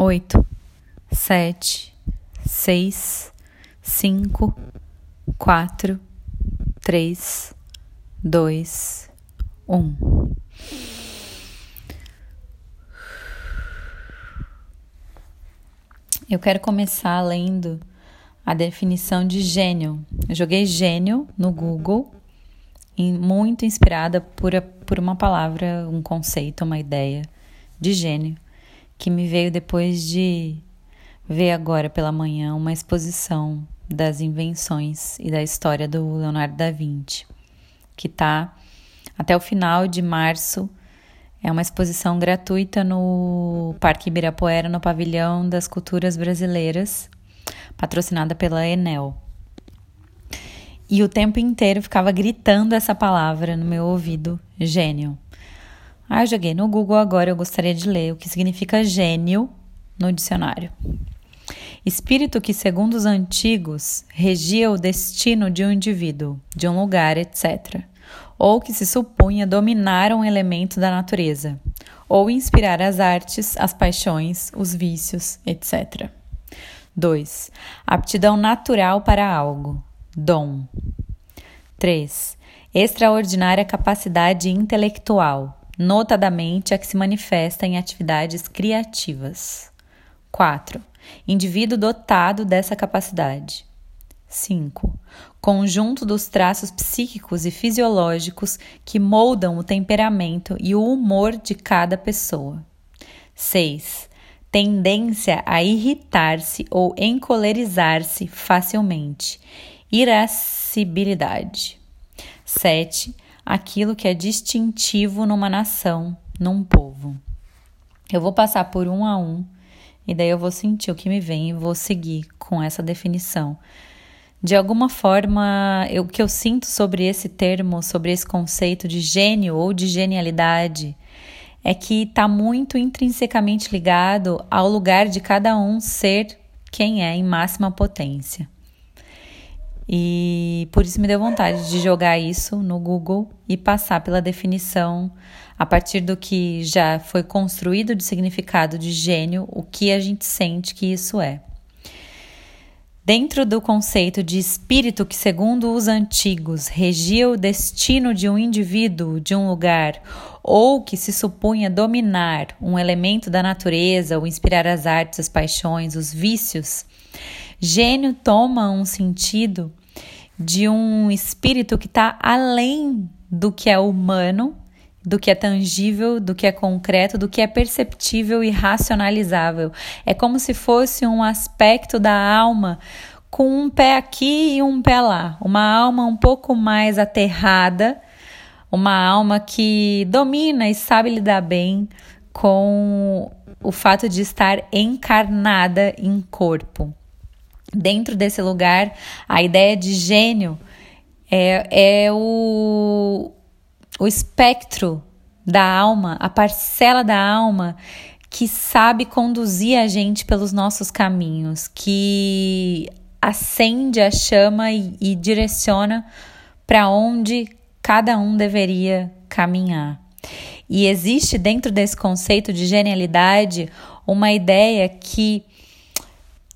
oito, sete, seis, cinco, quatro, três, dois, um. Eu quero começar lendo a definição de gênio. Eu joguei gênio no Google, muito inspirada por, por uma palavra, um conceito, uma ideia de gênio que me veio depois de ver agora pela manhã uma exposição das invenções e da história do Leonardo da Vinci, que está até o final de março. É uma exposição gratuita no Parque Ibirapuera, no Pavilhão das Culturas Brasileiras, patrocinada pela Enel. E o tempo inteiro ficava gritando essa palavra no meu ouvido: gênio. Ah, eu joguei no Google agora, eu gostaria de ler o que significa gênio no dicionário. Espírito que, segundo os antigos, regia o destino de um indivíduo, de um lugar, etc. Ou que se supunha dominar um elemento da natureza, ou inspirar as artes, as paixões, os vícios, etc. 2. Aptidão natural para algo, dom. 3. Extraordinária capacidade intelectual, notadamente a que se manifesta em atividades criativas. 4. Indivíduo dotado dessa capacidade. 5. Conjunto dos traços psíquicos e fisiológicos que moldam o temperamento e o humor de cada pessoa. 6. Tendência a irritar-se ou encolerizar-se facilmente. Irascibilidade. 7 aquilo que é distintivo numa nação, num povo. Eu vou passar por um a um e daí eu vou sentir o que me vem e vou seguir com essa definição. De alguma forma, o que eu sinto sobre esse termo, sobre esse conceito de gênio ou de genialidade, é que está muito intrinsecamente ligado ao lugar de cada um ser quem é em máxima potência. E por isso me deu vontade de jogar isso no Google e passar pela definição a partir do que já foi construído de significado de gênio, o que a gente sente que isso é. Dentro do conceito de espírito que, segundo os antigos, regia o destino de um indivíduo, de um lugar, ou que se supunha dominar um elemento da natureza ou inspirar as artes, as paixões, os vícios, gênio toma um sentido de um espírito que está além do que é humano, do que é tangível, do que é concreto, do que é perceptível e racionalizável. É como se fosse um aspecto da alma com um pé aqui e um pé lá. Uma alma um pouco mais aterrada, uma alma que domina e sabe lidar bem com o fato de estar encarnada em corpo dentro desse lugar, a ideia de gênio é, é o, o espectro da alma, a parcela da alma que sabe conduzir a gente pelos nossos caminhos, que acende a chama e, e direciona para onde cada um deveria caminhar. E existe dentro desse conceito de genialidade uma ideia que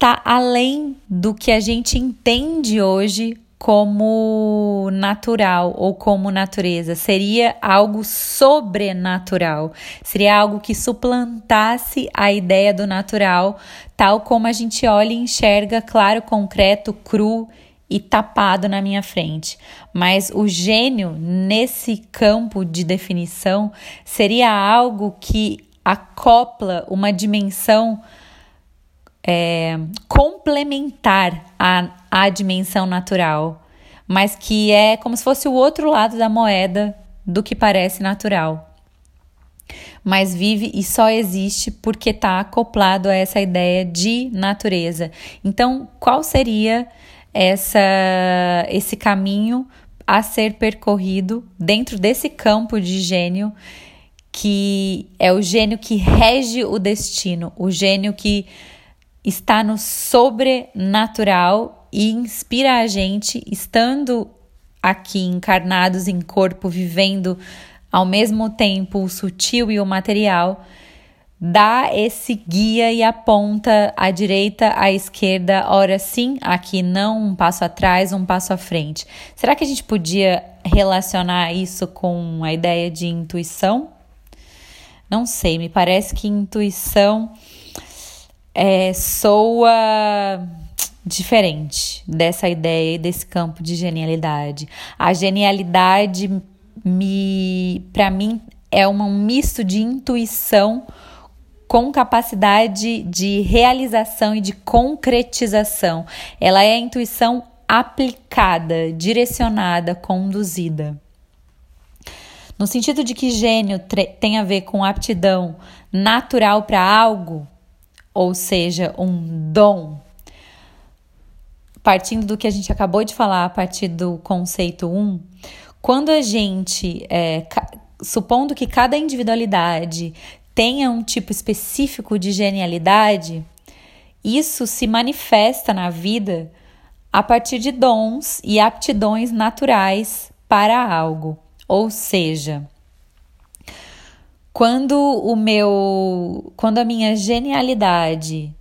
está além do que a gente entende hoje como natural ou como natureza, seria algo sobrenatural, seria algo que suplantasse a ideia do natural, tal como a gente olha e enxerga claro, concreto, cru e tapado na minha frente. Mas o gênio, nesse campo de definição, seria algo que acopla uma dimensão é, complementar a, a dimensão natural, mas que é como se fosse o outro lado da moeda do que parece natural. Mas vive e só existe porque está acoplado a essa ideia de natureza. Então, qual seria essa, esse caminho a ser percorrido dentro desse campo de gênio, que é o gênio que rege o destino, o gênio que está no sobrenatural e inspira a gente, estando aqui encarnados em corpo, vivendo ao mesmo tempo o sutil e o material, dá esse guia e aponta à direita, à esquerda, ora sim, aqui não, um passo atrás, um passo à frente. Será que a gente podia relacionar isso com a ideia de intuição? Não sei, me parece que intuição é, soa diferente dessa ideia e desse campo de genialidade. A genialidade me, para mim, é um misto de intuição com capacidade de realização e de concretização. Ela é a intuição aplicada, direcionada, conduzida. No sentido de que gênio tem a ver com aptidão natural para algo, ou seja, um dom. Partindo do que a gente acabou de falar, a partir do conceito 1, quando a gente, é, supondo que cada individualidade tenha um tipo específico de genialidade, isso se manifesta na vida a partir de dons e aptidões naturais para algo. Ou seja, quando o meu, quando a minha genialidade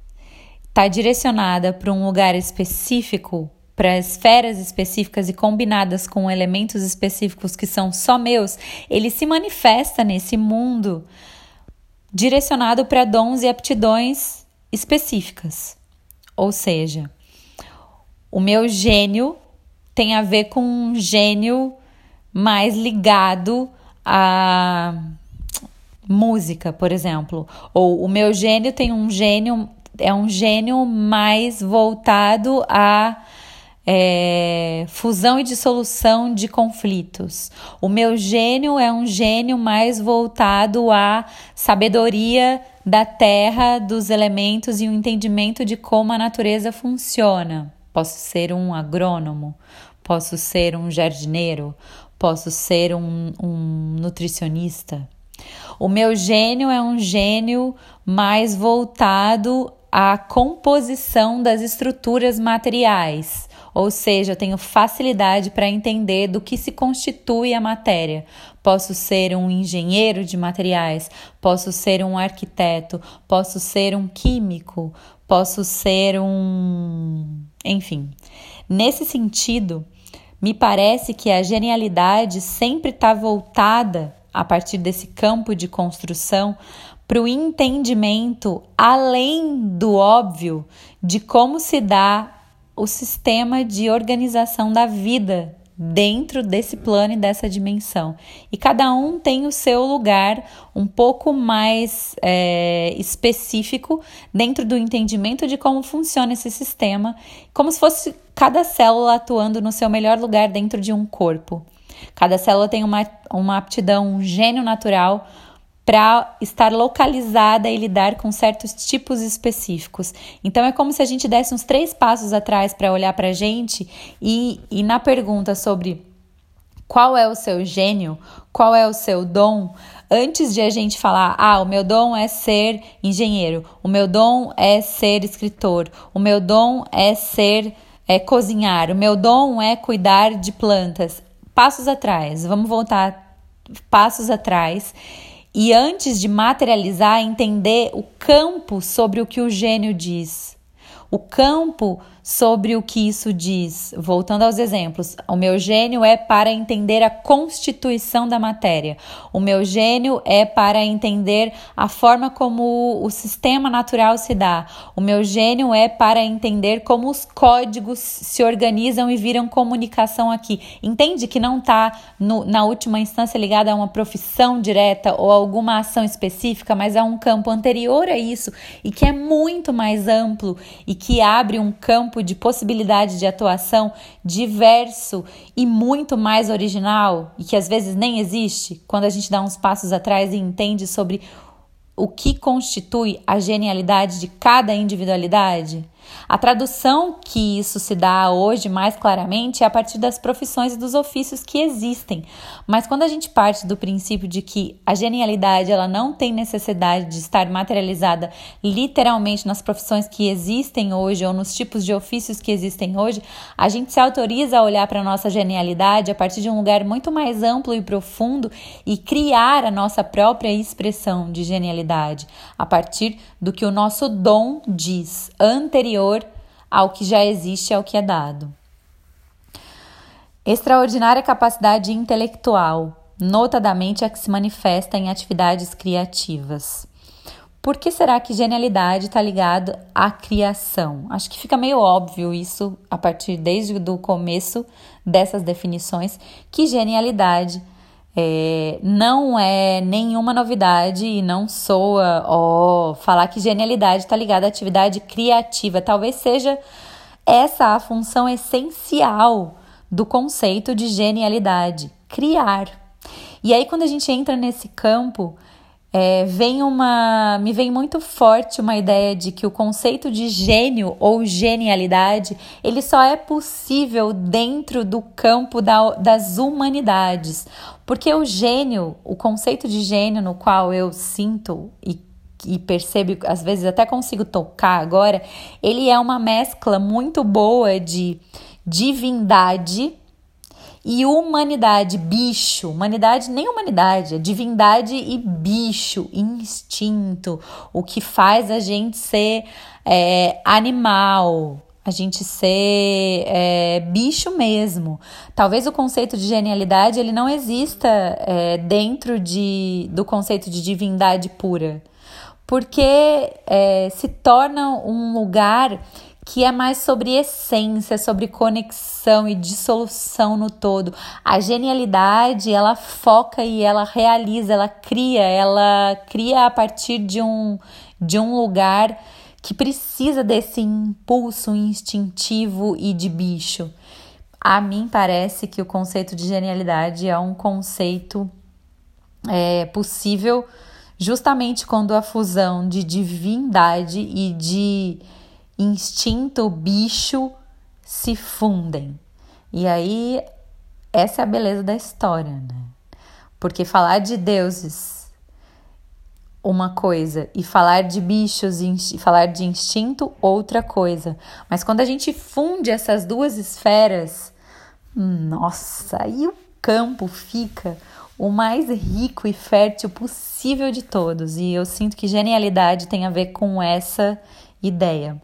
está direcionada para um lugar específico, para esferas específicas e combinadas com elementos específicos que são só meus, ele se manifesta nesse mundo direcionado para dons e aptidões específicas. Ou seja, o meu gênio tem a ver com um gênio mais ligado à música, por exemplo. Ou o meu gênio tem um gênio, é um gênio mais voltado a é, fusão e dissolução de conflitos. O meu gênio é um gênio mais voltado à sabedoria da terra, dos elementos e o entendimento de como a natureza funciona. Posso ser um agrônomo, posso ser um jardineiro, posso ser um, um nutricionista. O meu gênio é um gênio mais voltado à composição das estruturas materiais ou seja, eu tenho facilidade para entender do que se constitui a matéria. Posso ser um engenheiro de materiais, posso ser um arquiteto, posso ser um químico, posso ser um. Enfim. Nesse sentido, me parece que a genialidade sempre está voltada, a partir desse campo de construção, para o entendimento além do óbvio de como se dá o sistema de organização da vida dentro desse plano e dessa dimensão. E cada um tem o seu lugar um pouco mais é, específico dentro do entendimento de como funciona esse sistema, como se fosse cada célula atuando no seu melhor lugar dentro de um corpo. Cada célula tem uma, uma aptidão, um gênio natural para estar localizada e lidar com certos tipos específicos. Então é como se a gente desse uns três passos atrás para olhar para a gente e, e na pergunta sobre qual é o seu gênio, qual é o seu dom, antes de a gente falar, ah, o meu dom é ser engenheiro, o meu dom é ser escritor, o meu dom é ser é cozinhar, o meu dom é cuidar de plantas. Passos atrás, vamos voltar passos atrás e antes de materializar, entender o campo sobre o que o gênio diz. O campo sobre o que isso diz. Voltando aos exemplos, o meu gênio é para entender a constituição da matéria. O meu gênio é para entender a forma como o sistema natural se dá. O meu gênio é para entender como os códigos se organizam e viram comunicação aqui. Entende que não está na última instância ligada a uma profissão direta ou alguma ação específica, mas a um campo anterior a isso e que é muito mais amplo e que abre um campo campo de possibilidade de atuação diverso e muito mais original e que às vezes nem existe quando a gente dá uns passos atrás e entende sobre o que constitui a genialidade de cada individualidade. A tradução que isso se dá hoje mais claramente é a partir das profissões e dos ofícios que existem. Mas quando a gente parte do princípio de que a genialidade ela não tem necessidade de estar materializada literalmente nas profissões que existem hoje ou nos tipos de ofícios que existem hoje, a gente se autoriza a olhar para a nossa genialidade a partir de um lugar muito mais amplo e profundo e criar a nossa própria expressão de genialidade a partir do que o nosso dom diz, anterior ao que já existe, ao que é dado. Extraordinária capacidade intelectual, notadamente a que se manifesta em atividades criativas. Por que será que genialidade está ligado à criação? Acho que fica meio óbvio isso a partir desde o começo dessas definições que genialidade é, não é nenhuma novidade e não soa ó, falar que genialidade está ligada à atividade criativa. Talvez seja essa a função essencial do conceito de genialidade: criar. E aí, quando a gente entra nesse campo, é, vem uma, me vem muito forte uma ideia de que o conceito de gênio ou genialidade ele só é possível dentro do campo da, das humanidades, porque o gênio, o conceito de gênio no qual eu sinto e e percebo, às vezes até consigo tocar agora, ele é uma mescla muito boa de divindade e humanidade, bicho. Humanidade nem humanidade, é divindade e bicho, instinto. O que faz a gente ser é, animal, a gente ser é, bicho mesmo. Talvez o conceito de genialidade ele não exista é, dentro de, do conceito de divindade pura, porque é, se torna um lugar que é mais sobre essência, sobre conexão e dissolução no todo. A genialidade, ela foca e ela realiza, ela cria, ela cria a partir de um, de um lugar que precisa desse impulso instintivo e de bicho. A mim parece que o conceito de genialidade é um conceito é, possível justamente quando a fusão de divindade e de instinto, bicho se fundem. E aí, essa é a beleza da história, né? Porque falar de deuses, uma coisa, e falar de bichos e falar de instinto, outra coisa. Mas quando a gente funde essas duas esferas, nossa, aí o campo fica o mais rico e fértil possível de todos. E eu sinto que genialidade tem a ver com essa ideia.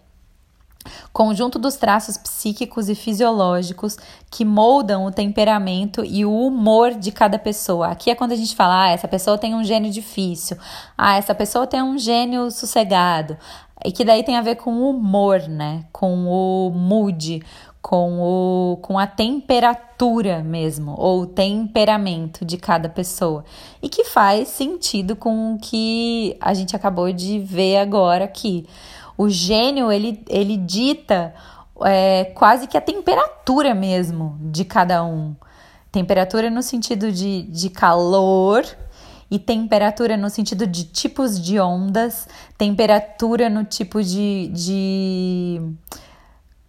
Conjunto dos traços psíquicos e fisiológicos que moldam o temperamento e o humor de cada pessoa. Aqui é quando a gente fala, ah, essa pessoa tem um gênio difícil, ah, essa pessoa tem um gênio sossegado. E que daí tem a ver com o humor, né? Com o mood, com, o, com a temperatura mesmo, ou temperamento de cada pessoa. E que faz sentido com o que a gente acabou de ver agora aqui. O gênio, ele, ele dita é, quase que a temperatura mesmo de cada um. Temperatura no sentido de, de calor e temperatura no sentido de tipos de ondas, temperatura no tipo de, de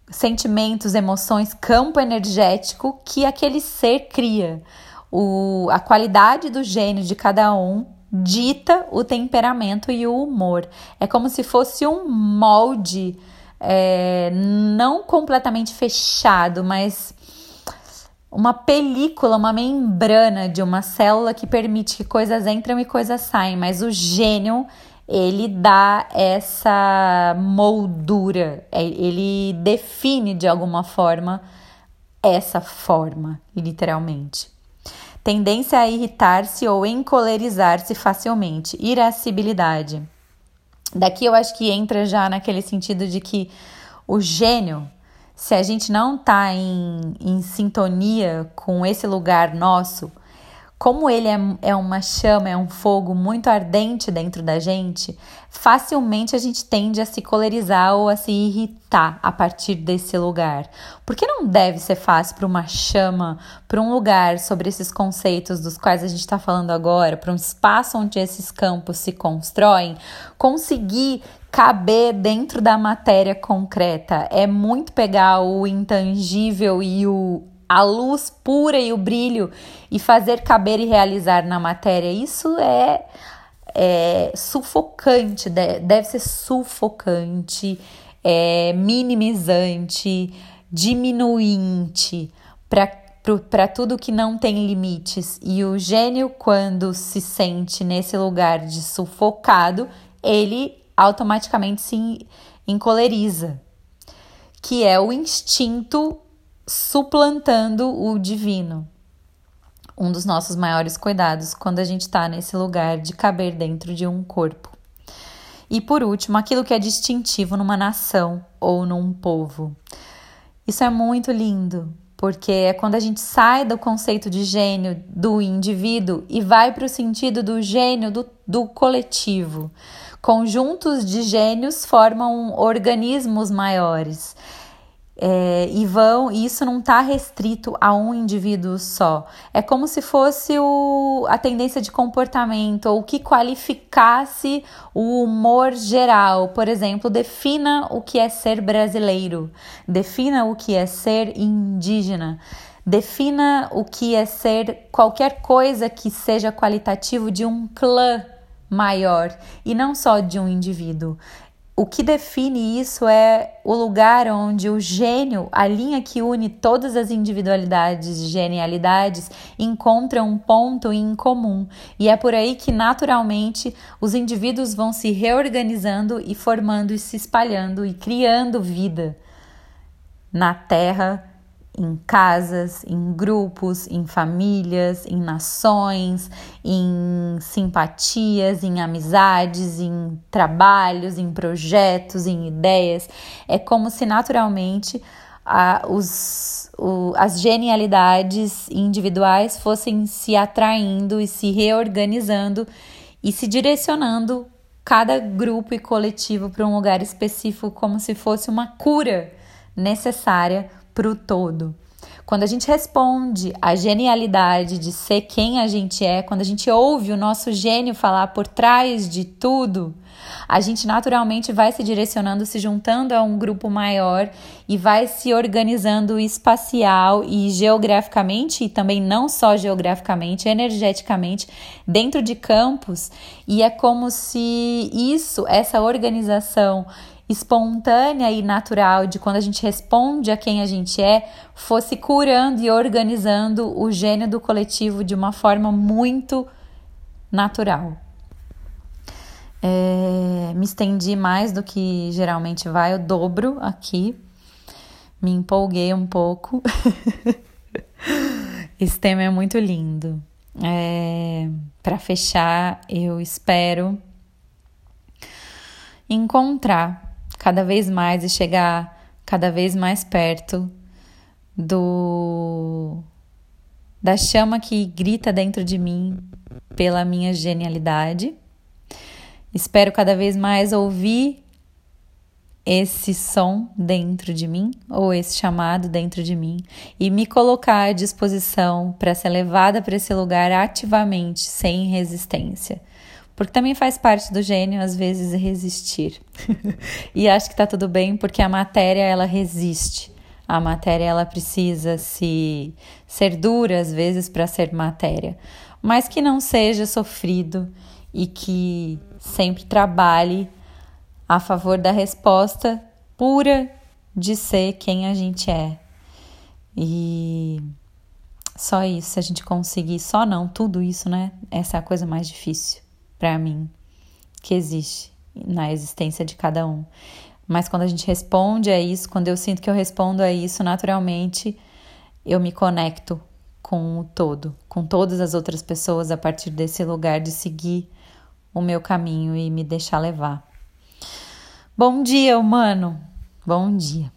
sentimentos, emoções, campo energético que aquele ser cria. O, a qualidade do gênio de cada um dita o temperamento e o humor. É como se fosse um molde é, não completamente fechado, mas uma película, uma membrana de uma célula que permite que coisas entram e coisas saem, mas o gênio ele dá essa moldura, é, ele define de alguma forma essa forma, literalmente tendência a irritar-se ou encolerizar-se facilmente, irascibilidade. Daqui eu acho que entra já naquele sentido de que o gênio, se a gente não está em, em sintonia com esse lugar nosso, como ele é, é uma chama, é um fogo muito ardente dentro da gente, facilmente a gente tende a se colorizar ou a se irritar a partir desse lugar. Porque não deve ser fácil para uma chama, para um lugar sobre esses conceitos dos quais a gente está falando agora, para um espaço onde esses campos se constroem, conseguir caber dentro da matéria concreta. É muito pegar o intangível e o a luz pura e o brilho e fazer caber e realizar na matéria. Isso é, é sufocante, deve ser sufocante, é minimizante, diminuinte para tudo que não tem limites. E o gênio, quando se sente nesse lugar de sufocado, ele automaticamente se encoleriza, que é o instinto suplantando o divino. Um dos nossos maiores cuidados quando a gente está nesse lugar de caber dentro de um corpo. E por último, aquilo que é distintivo numa nação ou num povo. Isso é muito lindo, porque é quando a gente sai do conceito de gênio do indivíduo e vai para o sentido do gênio do, do coletivo. Conjuntos de gênios formam organismos maiores. É, e vão, e isso não está restrito a um indivíduo só. É como se fosse o, a tendência de comportamento, ou que qualificasse o humor geral. Por exemplo, defina o que é ser brasileiro, defina o que é ser indígena. Defina o que é ser qualquer coisa que seja qualitativo de um clã maior e não só de um indivíduo o que define isso é o lugar onde o gênio, a linha que une todas as individualidades e genialidades, encontra um ponto em comum. E é por aí que, naturalmente, os indivíduos vão se reorganizando e formando e se espalhando e criando vida na Terra em casas, em grupos, em famílias, em nações, em simpatias, em amizades, em trabalhos, em projetos, em ideias. É como se naturalmente a, os, o, as genialidades individuais fossem se atraindo e se reorganizando e se direcionando cada grupo e coletivo para um lugar específico, como se fosse uma cura necessária para o todo. Quando a gente responde à genialidade de ser quem a gente é, quando a gente ouve o nosso gênio falar por trás de tudo, a gente naturalmente vai se direcionando, se juntando a um grupo maior e vai se organizando espacial e geograficamente, e também não só geograficamente, energeticamente, dentro de campos, e é como se isso, essa organização espontânea e natural de quando a gente responde a quem a gente é, fosse curando e organizando o gênio do coletivo de uma forma muito natural. É, me estendi mais do que geralmente vai, eu dobro aqui, me empolguei um pouco. Esse tema é muito lindo. É, Para fechar, eu espero encontrar cada vez mais e chegar cada vez mais perto do da chama que grita dentro de mim pela minha genialidade. Espero cada vez mais ouvir esse som dentro de mim, ou esse chamado dentro de mim, e me colocar à disposição para ser levada para esse lugar ativamente, sem resistência. Porque também faz parte do gênio, às vezes, resistir. e acho que tá tudo bem, porque a matéria, ela resiste. A matéria, ela precisa se ser dura, às vezes, para ser matéria. Mas que não seja sofrido e que sempre trabalhe a favor da resposta pura de ser quem a gente é. E só isso, se a gente conseguir, só não, tudo isso, né? Essa é a coisa mais difícil para mim que existe na existência de cada um. Mas quando a gente responde a isso, quando eu sinto que eu respondo a isso, naturalmente eu me conecto com o todo, com todas as outras pessoas a partir desse lugar de seguir o meu caminho e me deixar levar. Bom dia, humano. Bom dia.